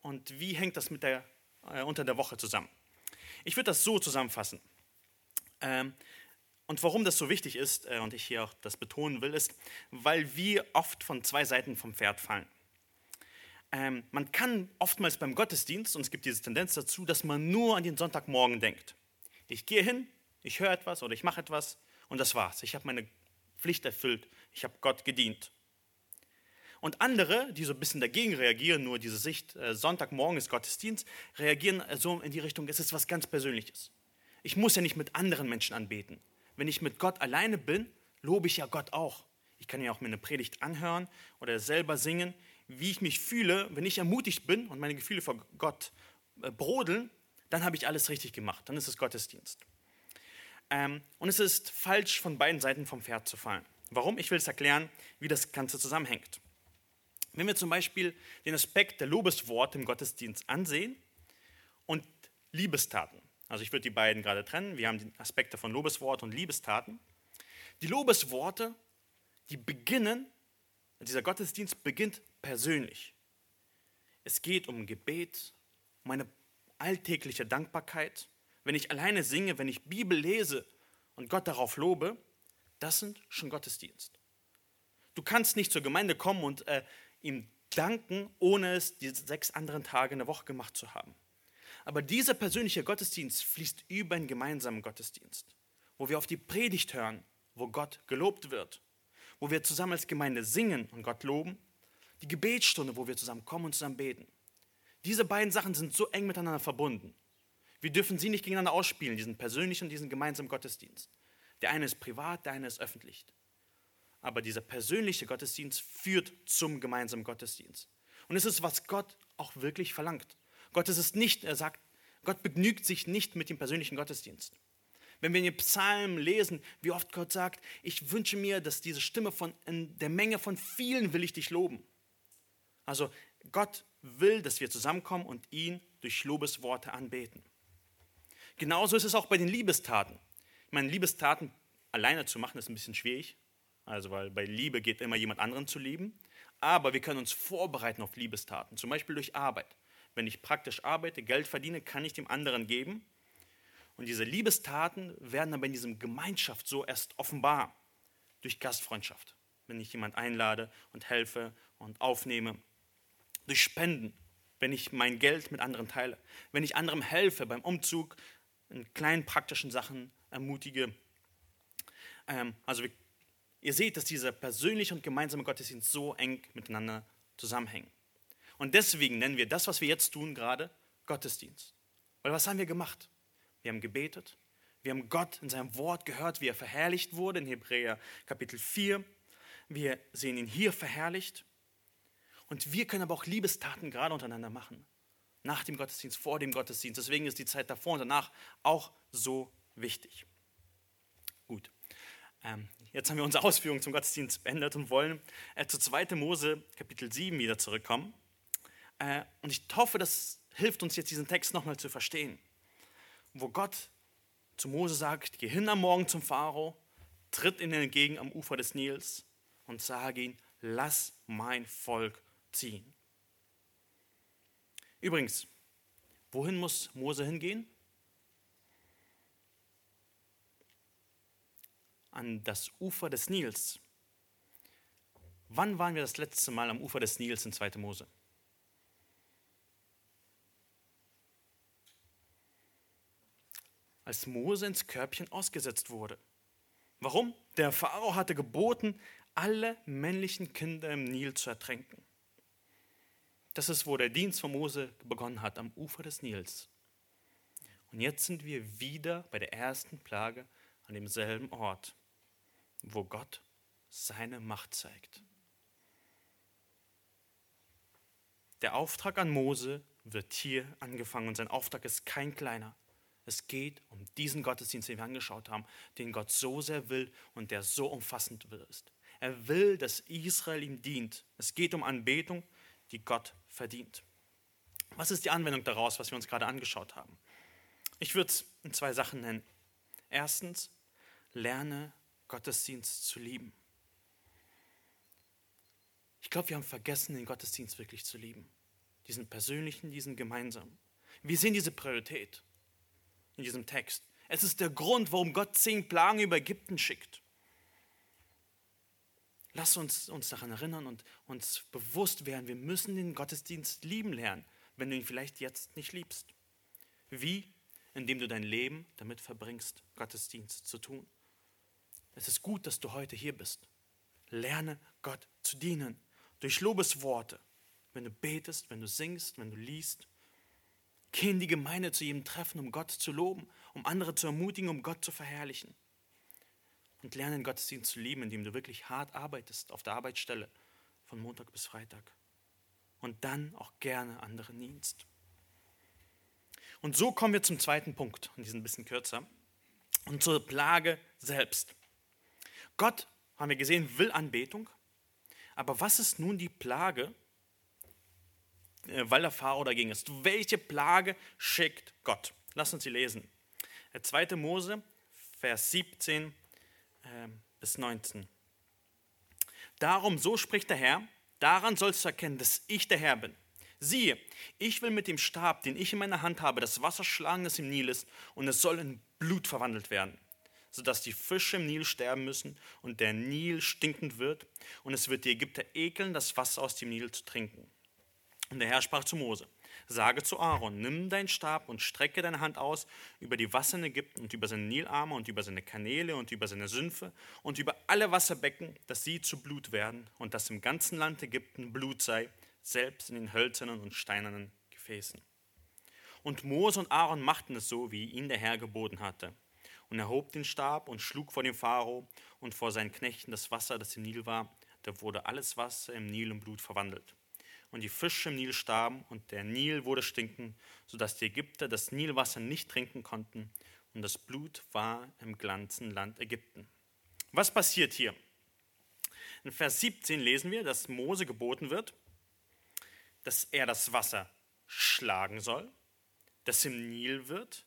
Und wie hängt das mit der, äh, unter der Woche zusammen? Ich würde das so zusammenfassen. Ähm, und warum das so wichtig ist, äh, und ich hier auch das betonen will, ist, weil wir oft von zwei Seiten vom Pferd fallen. Ähm, man kann oftmals beim Gottesdienst, und es gibt diese Tendenz dazu, dass man nur an den Sonntagmorgen denkt. Ich gehe hin, ich höre etwas oder ich mache etwas und das war's. Ich habe meine Pflicht erfüllt, ich habe Gott gedient. Und andere, die so ein bisschen dagegen reagieren, nur diese Sicht, äh, Sonntagmorgen ist Gottesdienst, reagieren so in die Richtung, es ist was ganz Persönliches. Ich muss ja nicht mit anderen Menschen anbeten. Wenn ich mit Gott alleine bin, lobe ich ja Gott auch. Ich kann ja auch mir eine Predigt anhören oder selber singen wie ich mich fühle, wenn ich ermutigt bin und meine Gefühle vor Gott äh, brodeln, dann habe ich alles richtig gemacht. Dann ist es Gottesdienst. Ähm, und es ist falsch, von beiden Seiten vom Pferd zu fallen. Warum? Ich will es erklären, wie das Ganze zusammenhängt. Wenn wir zum Beispiel den Aspekt der Lobesworte im Gottesdienst ansehen und Liebestaten, also ich würde die beiden gerade trennen, wir haben die Aspekte von Lobeswort und Liebestaten. Die Lobesworte, die beginnen, dieser Gottesdienst beginnt persönlich. Es geht um Gebet, um eine alltägliche Dankbarkeit. Wenn ich alleine singe, wenn ich Bibel lese und Gott darauf lobe, das sind schon Gottesdienst. Du kannst nicht zur Gemeinde kommen und äh, ihm danken, ohne es die sechs anderen Tage in der Woche gemacht zu haben. Aber dieser persönliche Gottesdienst fließt über einen gemeinsamen Gottesdienst, wo wir auf die Predigt hören, wo Gott gelobt wird, wo wir zusammen als Gemeinde singen und Gott loben die Gebetsstunde, wo wir zusammen kommen und zusammen beten. Diese beiden Sachen sind so eng miteinander verbunden. Wir dürfen sie nicht gegeneinander ausspielen, diesen persönlichen und diesen gemeinsamen Gottesdienst. Der eine ist privat, der eine ist öffentlich. Aber dieser persönliche Gottesdienst führt zum gemeinsamen Gottesdienst. Und es ist, was Gott auch wirklich verlangt. Gott ist es nicht, er sagt, Gott begnügt sich nicht mit dem persönlichen Gottesdienst. Wenn wir in den Psalmen lesen, wie oft Gott sagt, ich wünsche mir, dass diese Stimme von der Menge von vielen will ich dich loben. Also Gott will, dass wir zusammenkommen und ihn durch Lobesworte anbeten. Genauso ist es auch bei den Liebestaten. Ich meine, Liebestaten alleine zu machen ist ein bisschen schwierig, also weil bei Liebe geht immer jemand anderen zu lieben. Aber wir können uns vorbereiten auf Liebestaten, zum Beispiel durch Arbeit. Wenn ich praktisch arbeite, Geld verdiene, kann ich dem anderen geben. Und diese Liebestaten werden aber in diesem Gemeinschaft so erst offenbar durch Gastfreundschaft, wenn ich jemand einlade und helfe und aufnehme durch Spenden, wenn ich mein Geld mit anderen teile, wenn ich anderem helfe beim Umzug, in kleinen praktischen Sachen ermutige. Ähm, also ihr seht, dass dieser persönliche und gemeinsame Gottesdienst so eng miteinander zusammenhängen. Und deswegen nennen wir das, was wir jetzt tun, gerade Gottesdienst. Weil was haben wir gemacht? Wir haben gebetet, wir haben Gott in seinem Wort gehört, wie er verherrlicht wurde in Hebräer Kapitel 4. Wir sehen ihn hier verherrlicht. Und wir können aber auch Liebestaten gerade untereinander machen. Nach dem Gottesdienst, vor dem Gottesdienst. Deswegen ist die Zeit davor und danach auch so wichtig. Gut. Ähm, jetzt haben wir unsere Ausführungen zum Gottesdienst beendet und wollen äh, zu 2. Mose Kapitel 7 wieder zurückkommen. Äh, und ich hoffe, das hilft uns jetzt, diesen Text nochmal zu verstehen. Wo Gott zu Mose sagt, geh hin am Morgen zum Pharao, tritt ihnen entgegen am Ufer des Nils und sage ihm, lass mein Volk ziehen. Übrigens, wohin muss Mose hingehen? An das Ufer des Nils. Wann waren wir das letzte Mal am Ufer des Nils in 2. Mose? Als Mose ins Körbchen ausgesetzt wurde. Warum? Der Pharao hatte geboten, alle männlichen Kinder im Nil zu ertränken. Das ist, wo der Dienst von Mose begonnen hat, am Ufer des Nils. Und jetzt sind wir wieder bei der ersten Plage an demselben Ort, wo Gott seine Macht zeigt. Der Auftrag an Mose wird hier angefangen und sein Auftrag ist kein kleiner. Es geht um diesen Gottesdienst, den wir angeschaut haben, den Gott so sehr will und der so umfassend ist. Er will, dass Israel ihm dient. Es geht um Anbetung, die Gott verdient. Was ist die Anwendung daraus, was wir uns gerade angeschaut haben? Ich würde es in zwei Sachen nennen. Erstens, lerne Gottesdienst zu lieben. Ich glaube, wir haben vergessen, den Gottesdienst wirklich zu lieben. Diesen persönlichen, diesen gemeinsamen. Wir sehen diese Priorität in diesem Text. Es ist der Grund, warum Gott zehn Plagen über Ägypten schickt. Lass uns uns daran erinnern und uns bewusst werden, wir müssen den Gottesdienst lieben lernen, wenn du ihn vielleicht jetzt nicht liebst. Wie? Indem du dein Leben damit verbringst, Gottesdienst zu tun. Es ist gut, dass du heute hier bist. Lerne Gott zu dienen durch Lobesworte, wenn du betest, wenn du singst, wenn du liest. Geh in die Gemeinde zu jedem Treffen, um Gott zu loben, um andere zu ermutigen, um Gott zu verherrlichen. Und lerne den Gottesdienst zu lieben, indem du wirklich hart arbeitest auf der Arbeitsstelle von Montag bis Freitag. Und dann auch gerne anderen dienst. Und so kommen wir zum zweiten Punkt, und diesen ein bisschen kürzer, und zur Plage selbst. Gott, haben wir gesehen, will Anbetung, aber was ist nun die Plage, äh, weil der Pharao dagegen ist? Welche Plage schickt Gott? Lass uns sie lesen. 2. Mose, Vers 17 äh, bis 19. Darum, so spricht der Herr, daran sollst du erkennen, dass ich der Herr bin. Siehe, ich will mit dem Stab, den ich in meiner Hand habe, das Wasser schlagen, das im Nil ist, und es soll in Blut verwandelt werden sodass die Fische im Nil sterben müssen und der Nil stinkend wird. Und es wird die Ägypter ekeln, das Wasser aus dem Nil zu trinken. Und der Herr sprach zu Mose, sage zu Aaron, nimm deinen Stab und strecke deine Hand aus über die Wasser in Ägypten und über seine Nilarme und über seine Kanäle und über seine Sümpfe und über alle Wasserbecken, dass sie zu Blut werden und dass im ganzen Land Ägypten Blut sei, selbst in den hölzernen und steinernen Gefäßen. Und Mose und Aaron machten es so, wie ihnen der Herr geboten hatte. Und er hob den Stab und schlug vor dem Pharao und vor seinen Knechten das Wasser, das im Nil war. Da wurde alles Wasser im Nil in Blut verwandelt. Und die Fische im Nil starben und der Nil wurde stinken, sodass die Ägypter das Nilwasser nicht trinken konnten. Und das Blut war im ganzen Land Ägypten. Was passiert hier? In Vers 17 lesen wir, dass Mose geboten wird, dass er das Wasser schlagen soll, das im Nil wird.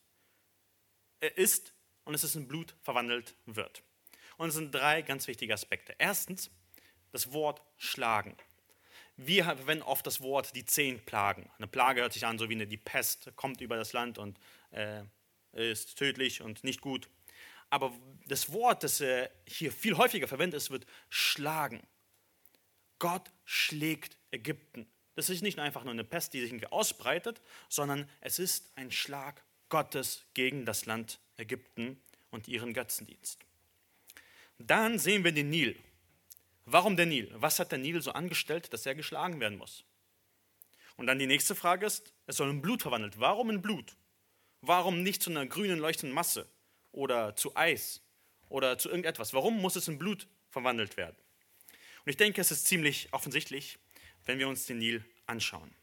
Er ist und es in Blut verwandelt wird. Und es sind drei ganz wichtige Aspekte. Erstens, das Wort schlagen. Wir verwenden oft das Wort die zehn Plagen. Eine Plage hört sich an, so wie eine, die Pest kommt über das Land und äh, ist tödlich und nicht gut. Aber das Wort, das äh, hier viel häufiger verwendet ist, wird schlagen. Gott schlägt Ägypten. Das ist nicht einfach nur eine Pest, die sich irgendwie ausbreitet, sondern es ist ein Schlag Gottes gegen das Land Ägypten und ihren Götzendienst. Dann sehen wir den Nil. Warum der Nil? Was hat der Nil so angestellt, dass er geschlagen werden muss? Und dann die nächste Frage ist, es soll in Blut verwandelt. Warum in Blut? Warum nicht zu einer grünen leuchtenden Masse oder zu Eis oder zu irgendetwas? Warum muss es in Blut verwandelt werden? Und ich denke, es ist ziemlich offensichtlich, wenn wir uns den Nil anschauen.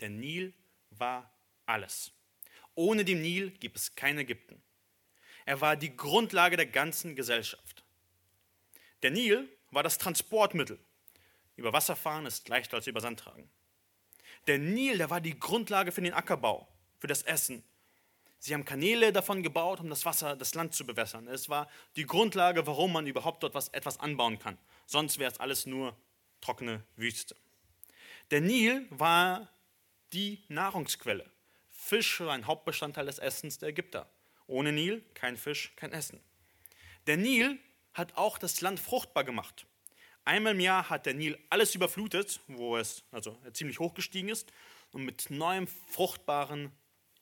Der Nil war alles. Ohne den Nil gibt es kein Ägypten. Er war die Grundlage der ganzen Gesellschaft. Der Nil war das Transportmittel. Über Wasser fahren ist leichter als über Sand tragen. Der Nil, der war die Grundlage für den Ackerbau, für das Essen. Sie haben Kanäle davon gebaut, um das Wasser, das Land zu bewässern. Es war die Grundlage, warum man überhaupt dort was, etwas anbauen kann. Sonst wäre es alles nur trockene Wüste. Der Nil war die Nahrungsquelle. Fisch war ein Hauptbestandteil des Essens der Ägypter. Ohne Nil kein Fisch, kein Essen. Der Nil hat auch das Land fruchtbar gemacht. Einmal im Jahr hat der Nil alles überflutet, wo es also ziemlich hoch gestiegen ist und mit neuem, fruchtbaren,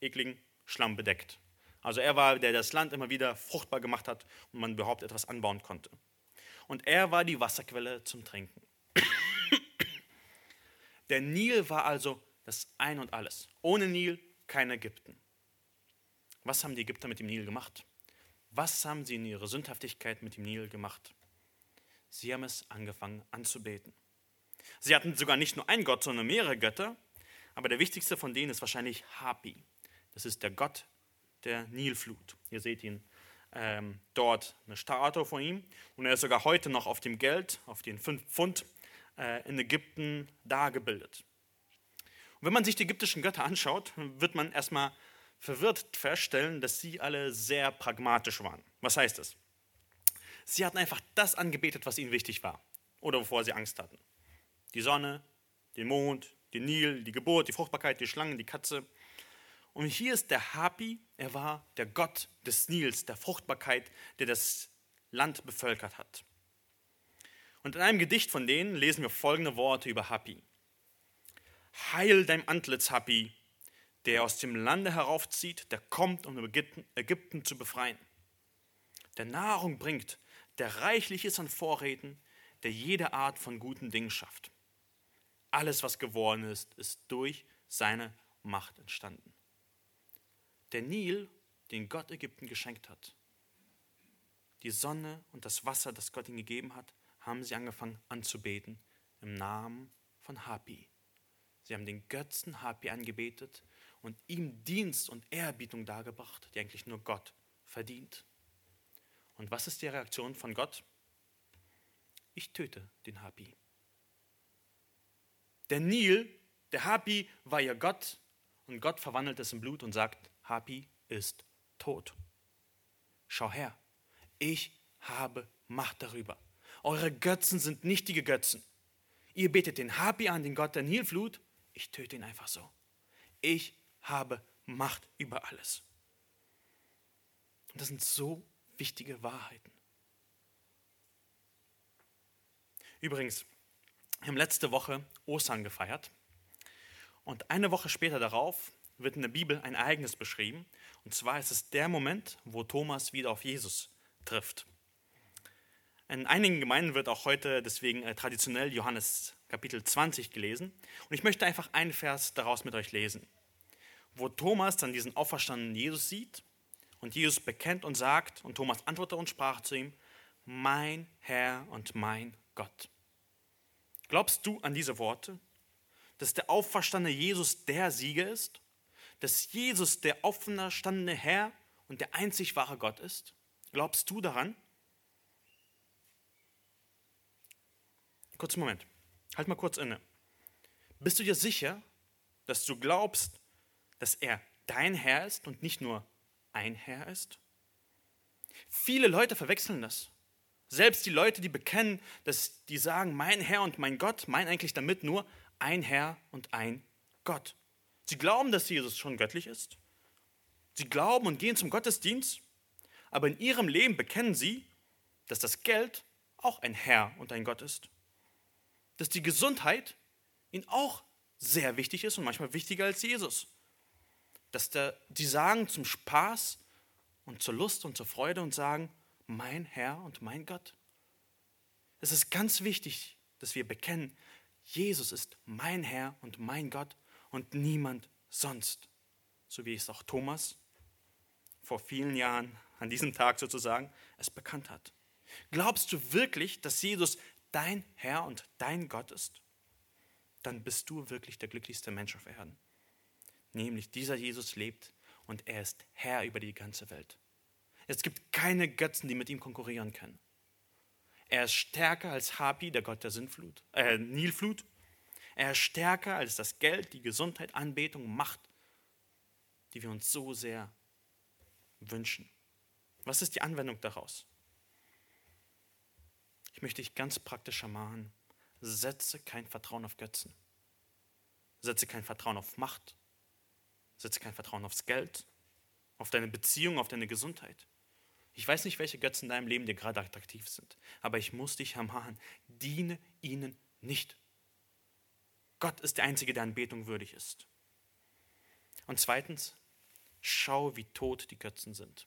ekligen Schlamm bedeckt. Also er war, der das Land immer wieder fruchtbar gemacht hat und man überhaupt etwas anbauen konnte. Und er war die Wasserquelle zum Trinken. <coughs> Der Nil war also das Ein und alles. Ohne Nil kein Ägypten. Was haben die Ägypter mit dem Nil gemacht? Was haben sie in ihrer Sündhaftigkeit mit dem Nil gemacht? Sie haben es angefangen anzubeten. Sie hatten sogar nicht nur einen Gott, sondern mehrere Götter, aber der wichtigste von denen ist wahrscheinlich Hapi. Das ist der Gott der Nilflut. Ihr seht ihn ähm, dort, eine Statue von ihm. Und er ist sogar heute noch auf dem Geld, auf den 5 Pfund äh, in Ägypten dargebildet. Und wenn man sich die ägyptischen Götter anschaut, wird man erstmal verwirrt feststellen, dass sie alle sehr pragmatisch waren. Was heißt das? Sie hatten einfach das angebetet, was ihnen wichtig war oder wovor sie Angst hatten. Die Sonne, den Mond, den Nil, die Geburt, die Fruchtbarkeit, die Schlangen, die Katze. Und hier ist der Hapi, er war der Gott des Nils, der Fruchtbarkeit, der das Land bevölkert hat. Und in einem Gedicht von denen lesen wir folgende Worte über Hapi. Heil dein Antlitz, Hapi, der aus dem Lande heraufzieht, der kommt, um Ägypten, zu befreien. Der Nahrung bringt, der reichlich ist an Vorräten, der jede Art von guten Dingen schafft. Alles, was geworden ist, ist durch seine Macht entstanden. Der Nil, den Gott Ägypten geschenkt hat, die Sonne und das Wasser, das Gott ihnen gegeben hat, haben sie angefangen anzubeten im Namen von Hapi. Sie haben den Götzen Hapi angebetet und ihm Dienst und Ehrerbietung dargebracht, die eigentlich nur Gott verdient. Und was ist die Reaktion von Gott? Ich töte den Hapi. Der Nil, der Hapi, war ihr Gott und Gott verwandelt es in Blut und sagt, Hapi ist tot. Schau her, ich habe Macht darüber. Eure Götzen sind nichtige Götzen. Ihr betet den Hapi an, den Gott der Nilflut. Ich töte ihn einfach so. Ich habe Macht über alles. Und das sind so wichtige Wahrheiten. Übrigens, wir haben letzte Woche Ostern gefeiert. Und eine Woche später darauf wird in der Bibel ein Ereignis beschrieben. Und zwar ist es der Moment, wo Thomas wieder auf Jesus trifft. In einigen Gemeinden wird auch heute deswegen äh, traditionell Johannes Kapitel 20 gelesen. Und ich möchte einfach einen Vers daraus mit euch lesen, wo Thomas dann diesen auferstandenen Jesus sieht und Jesus bekennt und sagt, und Thomas antwortete und sprach zu ihm, mein Herr und mein Gott. Glaubst du an diese Worte, dass der auferstandene Jesus der Sieger ist? Dass Jesus der auferstandene Herr und der einzig wahre Gott ist? Glaubst du daran? Kurzen Moment. Halt mal kurz inne. Bist du dir sicher, dass du glaubst, dass er dein Herr ist und nicht nur ein Herr ist? Viele Leute verwechseln das. Selbst die Leute, die bekennen, dass die sagen, mein Herr und mein Gott, meinen eigentlich damit nur ein Herr und ein Gott. Sie glauben, dass Jesus schon göttlich ist. Sie glauben und gehen zum Gottesdienst, aber in ihrem Leben bekennen sie, dass das Geld auch ein Herr und ein Gott ist dass die Gesundheit ihnen auch sehr wichtig ist und manchmal wichtiger als Jesus. Dass der, die sagen zum Spaß und zur Lust und zur Freude und sagen, mein Herr und mein Gott. Es ist ganz wichtig, dass wir bekennen, Jesus ist mein Herr und mein Gott und niemand sonst. So wie es auch Thomas vor vielen Jahren, an diesem Tag sozusagen, es bekannt hat. Glaubst du wirklich, dass Jesus dein Herr und dein Gott ist, dann bist du wirklich der glücklichste Mensch auf Erden. Nämlich dieser Jesus lebt und er ist Herr über die ganze Welt. Es gibt keine Götzen, die mit ihm konkurrieren können. Er ist stärker als Hapi, der Gott der Sintflut, äh, Nilflut. Er ist stärker als das Geld, die Gesundheit, Anbetung, Macht, die wir uns so sehr wünschen. Was ist die Anwendung daraus? Ich möchte dich ganz praktisch ermahnen. Setze kein Vertrauen auf Götzen. Setze kein Vertrauen auf Macht. Setze kein Vertrauen aufs Geld, auf deine Beziehung, auf deine Gesundheit. Ich weiß nicht, welche Götzen in deinem Leben dir gerade attraktiv sind, aber ich muss dich ermahnen, diene ihnen nicht. Gott ist der Einzige, der Anbetung würdig ist. Und zweitens, schau, wie tot die Götzen sind.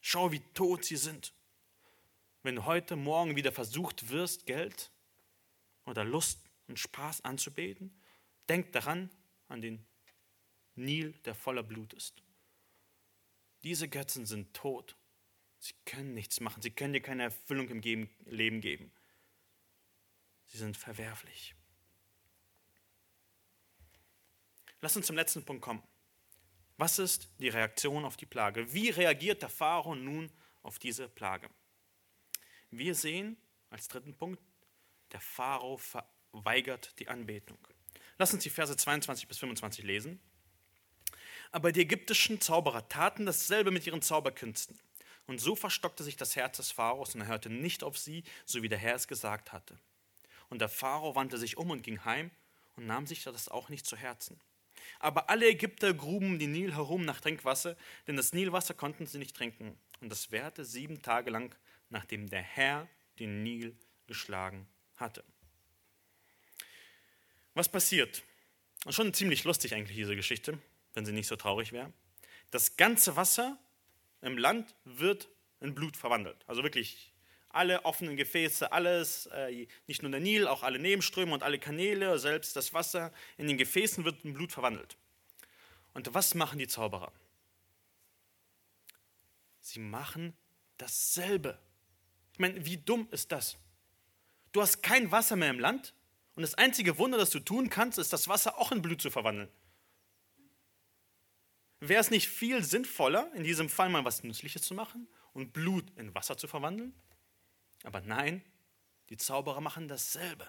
Schau, wie tot sie sind. Wenn du heute Morgen wieder versucht wirst, Geld oder Lust und Spaß anzubeten, denk daran an den Nil, der voller Blut ist. Diese Götzen sind tot. Sie können nichts machen. Sie können dir keine Erfüllung im Leben geben. Sie sind verwerflich. Lass uns zum letzten Punkt kommen. Was ist die Reaktion auf die Plage? Wie reagiert der Pharao nun auf diese Plage? Wir sehen als dritten Punkt, der Pharao verweigert die Anbetung. Lass uns die Verse 22 bis 25 lesen. Aber die ägyptischen Zauberer taten dasselbe mit ihren Zauberkünsten. Und so verstockte sich das Herz des Pharaos und er hörte nicht auf sie, so wie der Herr es gesagt hatte. Und der Pharao wandte sich um und ging heim und nahm sich das auch nicht zu Herzen. Aber alle Ägypter gruben den Nil herum nach Trinkwasser, denn das Nilwasser konnten sie nicht trinken. Und das währte sieben Tage lang, nachdem der Herr den Nil geschlagen hatte. Was passiert? Schon ziemlich lustig eigentlich diese Geschichte wenn sie nicht so traurig wäre. Das ganze Wasser im Land wird in Blut verwandelt. Also wirklich alle offenen Gefäße, alles, äh, nicht nur der Nil, auch alle Nebenströme und alle Kanäle, selbst das Wasser in den Gefäßen wird in Blut verwandelt. Und was machen die Zauberer? Sie machen dasselbe. Ich meine, wie dumm ist das? Du hast kein Wasser mehr im Land und das einzige Wunder, das du tun kannst, ist das Wasser auch in Blut zu verwandeln. Wäre es nicht viel sinnvoller, in diesem Fall mal was Nützliches zu machen und Blut in Wasser zu verwandeln? Aber nein, die Zauberer machen dasselbe.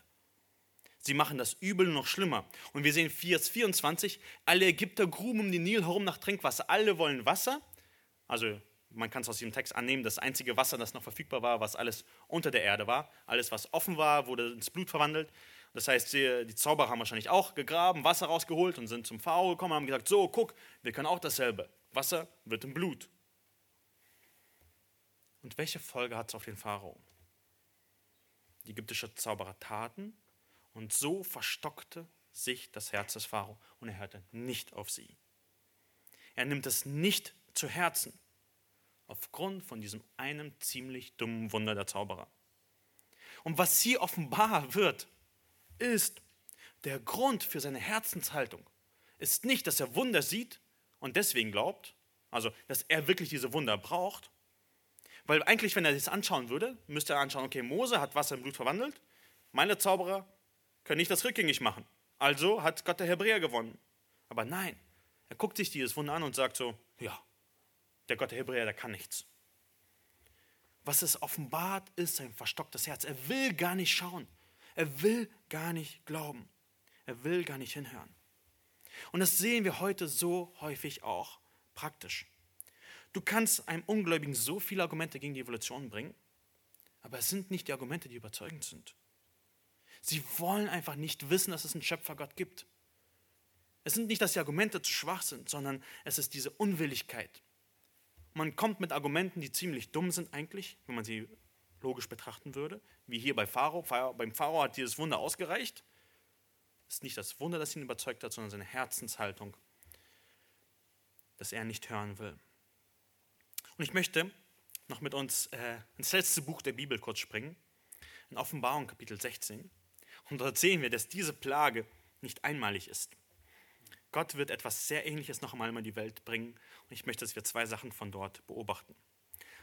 Sie machen das Übel noch schlimmer. Und wir sehen Vers 24, alle Ägypter gruben um den Nil herum nach Trinkwasser. Alle wollen Wasser. Also man kann es aus diesem Text annehmen, das einzige Wasser, das noch verfügbar war, was alles unter der Erde war. Alles, was offen war, wurde ins Blut verwandelt. Das heißt, die, Zauberer haben wahrscheinlich auch gegraben, Wasser rausgeholt und sind zum Pharao gekommen und haben gesagt, so, guck, wir können auch dasselbe. Wasser wird im Blut. Und welche Folge hat es auf den Pharao? Die ägyptische Zauberer taten und so verstockte sich das Herz des Pharao und er hörte nicht auf sie. Er nimmt es nicht zu Herzen aufgrund von diesem einen ziemlich dummen Wunder der Zauberer. Und was hier offenbar wird, ist, der Grund für seine Herzenshaltung ist nicht, dass er Wunder sieht und deswegen glaubt, also dass er wirklich diese Wunder braucht, weil eigentlich, wenn er das anschauen würde, müsste er anschauen, okay, Mose hat Wasser in Blut verwandelt, meine Zauberer können nicht das rückgängig machen. Also hat Gott der Hebräer gewonnen. Aber nein, er guckt sich dieses Wunder an und sagt so, ja, der Gott der Hebräer, der kann nichts. Was es offenbart, ist sein verstocktes Herz. Er will gar nicht schauen. Er will gar nicht glauben. Er will gar nicht hinhören. Und das sehen wir heute so häufig auch praktisch. Du kannst einem Ungläubigen so viele Argumente gegen die Evolution bringen, aber es sind nicht die Argumente, die überzeugend sind. Sie wollen einfach nicht wissen, dass es einen Schöpfergott gibt. Es sind nicht, dass die Argumente zu schwach sind, sondern es ist diese Unwilligkeit. Man kommt mit Argumenten, die ziemlich dumm sind eigentlich, wenn man sie logisch betrachten würde, wie hier bei Pharao. Beim Pharao hat dieses Wunder ausgereicht. Ist nicht das Wunder, das ihn überzeugt hat, sondern seine Herzenshaltung, dass er nicht hören will. Und ich möchte noch mit uns äh, ins letzte Buch der Bibel kurz springen, in Offenbarung Kapitel 16. Und dort sehen wir, dass diese Plage nicht einmalig ist. Gott wird etwas sehr Ähnliches noch einmal in die Welt bringen. Und ich möchte, dass wir zwei Sachen von dort beobachten.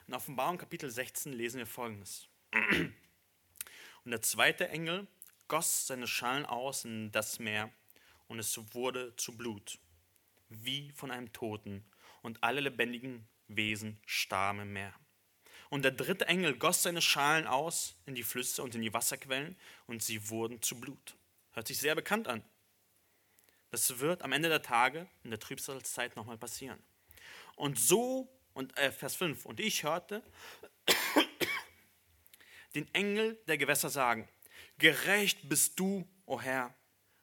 In Offenbarung Kapitel 16 lesen wir folgendes. <clears throat> Und der zweite Engel goss seine Schalen aus in das Meer und es wurde zu Blut, wie von einem Toten, und alle lebendigen Wesen starben im Meer. Und der dritte Engel goss seine Schalen aus in die Flüsse und in die Wasserquellen und sie wurden zu Blut. Hört sich sehr bekannt an. Das wird am Ende der Tage in der Trübsalzeit nochmal passieren. Und so und äh, Vers 5. Und ich hörte <coughs> den Engel der Gewässer sagen, gerecht bist du, o oh Herr,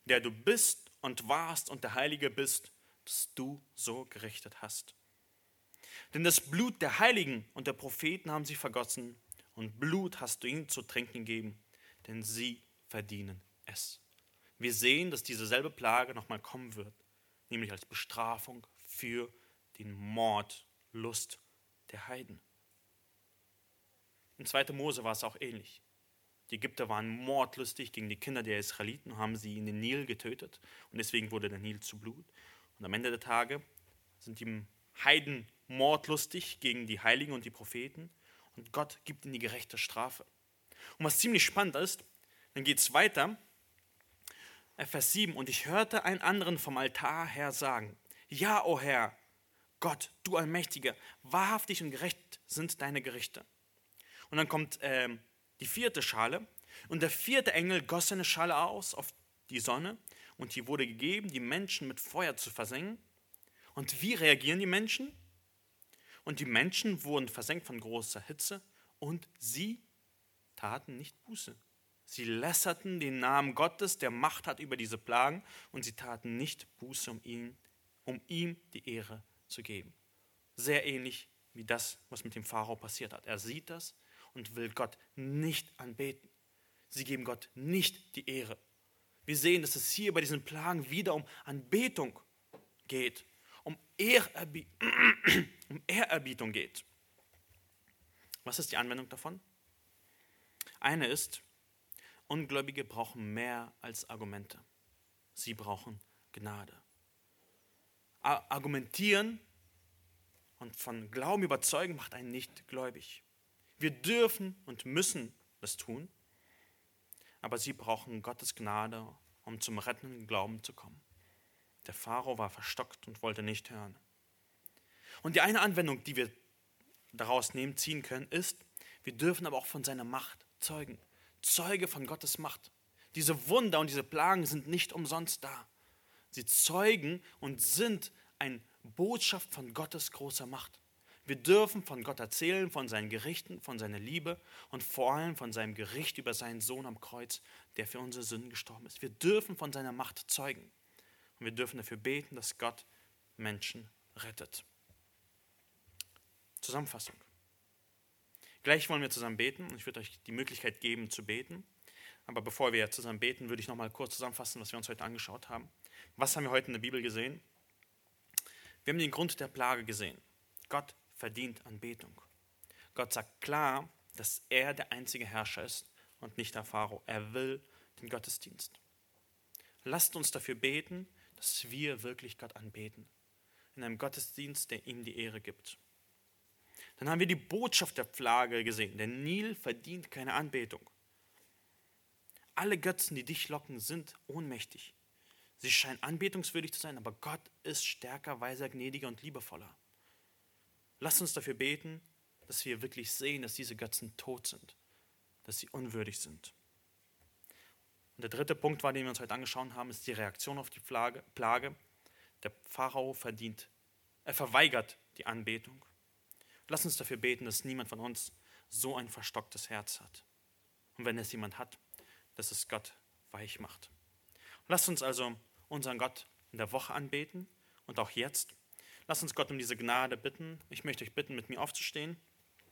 der du bist und warst und der Heilige bist, dass du so gerichtet hast. Denn das Blut der Heiligen und der Propheten haben sie vergossen und Blut hast du ihnen zu trinken gegeben, denn sie verdienen es. Wir sehen, dass diese selbe Plage nochmal kommen wird, nämlich als Bestrafung für den Mord, Lust der Heiden. In 2. Mose war es auch ähnlich. Die Ägypter waren mordlustig gegen die Kinder der Israeliten und haben sie in den Nil getötet. Und deswegen wurde der Nil zu Blut. Und am Ende der Tage sind die Heiden mordlustig gegen die Heiligen und die Propheten. Und Gott gibt ihnen die gerechte Strafe. Und was ziemlich spannend ist, dann geht es weiter. Vers 7. Und ich hörte einen anderen vom Altar her sagen: Ja, o oh Herr, Gott, du Allmächtiger, wahrhaftig und gerecht sind deine Gerichte. Und dann kommt äh, die vierte Schale. Und der vierte Engel goss seine Schale aus auf die Sonne und die wurde gegeben, die Menschen mit Feuer zu versengen. Und wie reagieren die Menschen? Und die Menschen wurden versenkt von großer Hitze und sie taten nicht Buße. Sie lässerten den Namen Gottes, der Macht hat über diese Plagen, und sie taten nicht Buße, um, ihn, um ihm die Ehre zu geben. Sehr ähnlich wie das, was mit dem Pharao passiert hat. Er sieht das und will Gott nicht anbeten. Sie geben Gott nicht die Ehre. Wir sehen, dass es hier bei diesen Plagen wieder um Anbetung geht, um, Ehrerbi <clears throat> um Ehrerbietung geht. Was ist die Anwendung davon? Eine ist, Ungläubige brauchen mehr als Argumente. Sie brauchen Gnade. Argumentieren und von Glauben überzeugen macht einen nicht gläubig. Wir dürfen und müssen das tun, aber sie brauchen Gottes Gnade, um zum rettenden Glauben zu kommen. Der Pharao war verstockt und wollte nicht hören. Und die eine Anwendung, die wir daraus nehmen, ziehen können, ist, wir dürfen aber auch von seiner Macht zeugen. Zeuge von Gottes Macht. Diese Wunder und diese Plagen sind nicht umsonst da. Sie zeugen und sind eine Botschaft von Gottes großer Macht. Wir dürfen von Gott erzählen, von seinen Gerichten, von seiner Liebe und vor allem von seinem Gericht über seinen Sohn am Kreuz, der für unsere Sünden gestorben ist. Wir dürfen von seiner Macht zeugen. Und wir dürfen dafür beten, dass Gott Menschen rettet. Zusammenfassung. Gleich wollen wir zusammen beten und ich würde euch die Möglichkeit geben zu beten. Aber bevor wir zusammen beten, würde ich noch mal kurz zusammenfassen, was wir uns heute angeschaut haben. Was haben wir heute in der Bibel gesehen? Wir haben den Grund der Plage gesehen. Gott verdient Anbetung. Gott sagt klar, dass er der einzige Herrscher ist und nicht der Pharao. Er will den Gottesdienst. Lasst uns dafür beten, dass wir wirklich Gott anbeten. In einem Gottesdienst, der ihm die Ehre gibt. Dann haben wir die Botschaft der Plage gesehen. Der Nil verdient keine Anbetung. Alle Götzen, die dich locken, sind ohnmächtig. Sie scheinen anbetungswürdig zu sein, aber Gott ist stärker, weiser, gnädiger und liebevoller. Lasst uns dafür beten, dass wir wirklich sehen, dass diese Götzen tot sind, dass sie unwürdig sind. Und der dritte Punkt war, den wir uns heute angeschaut haben, ist die Reaktion auf die Plage. Der Pharao verdient, er verweigert die Anbetung. Lass uns dafür beten, dass niemand von uns so ein verstocktes Herz hat. Und wenn es jemand hat, dass es Gott weich macht. Lasst uns also unseren Gott in der Woche anbeten und auch jetzt. Lasst uns Gott um diese Gnade bitten. Ich möchte euch bitten, mit mir aufzustehen.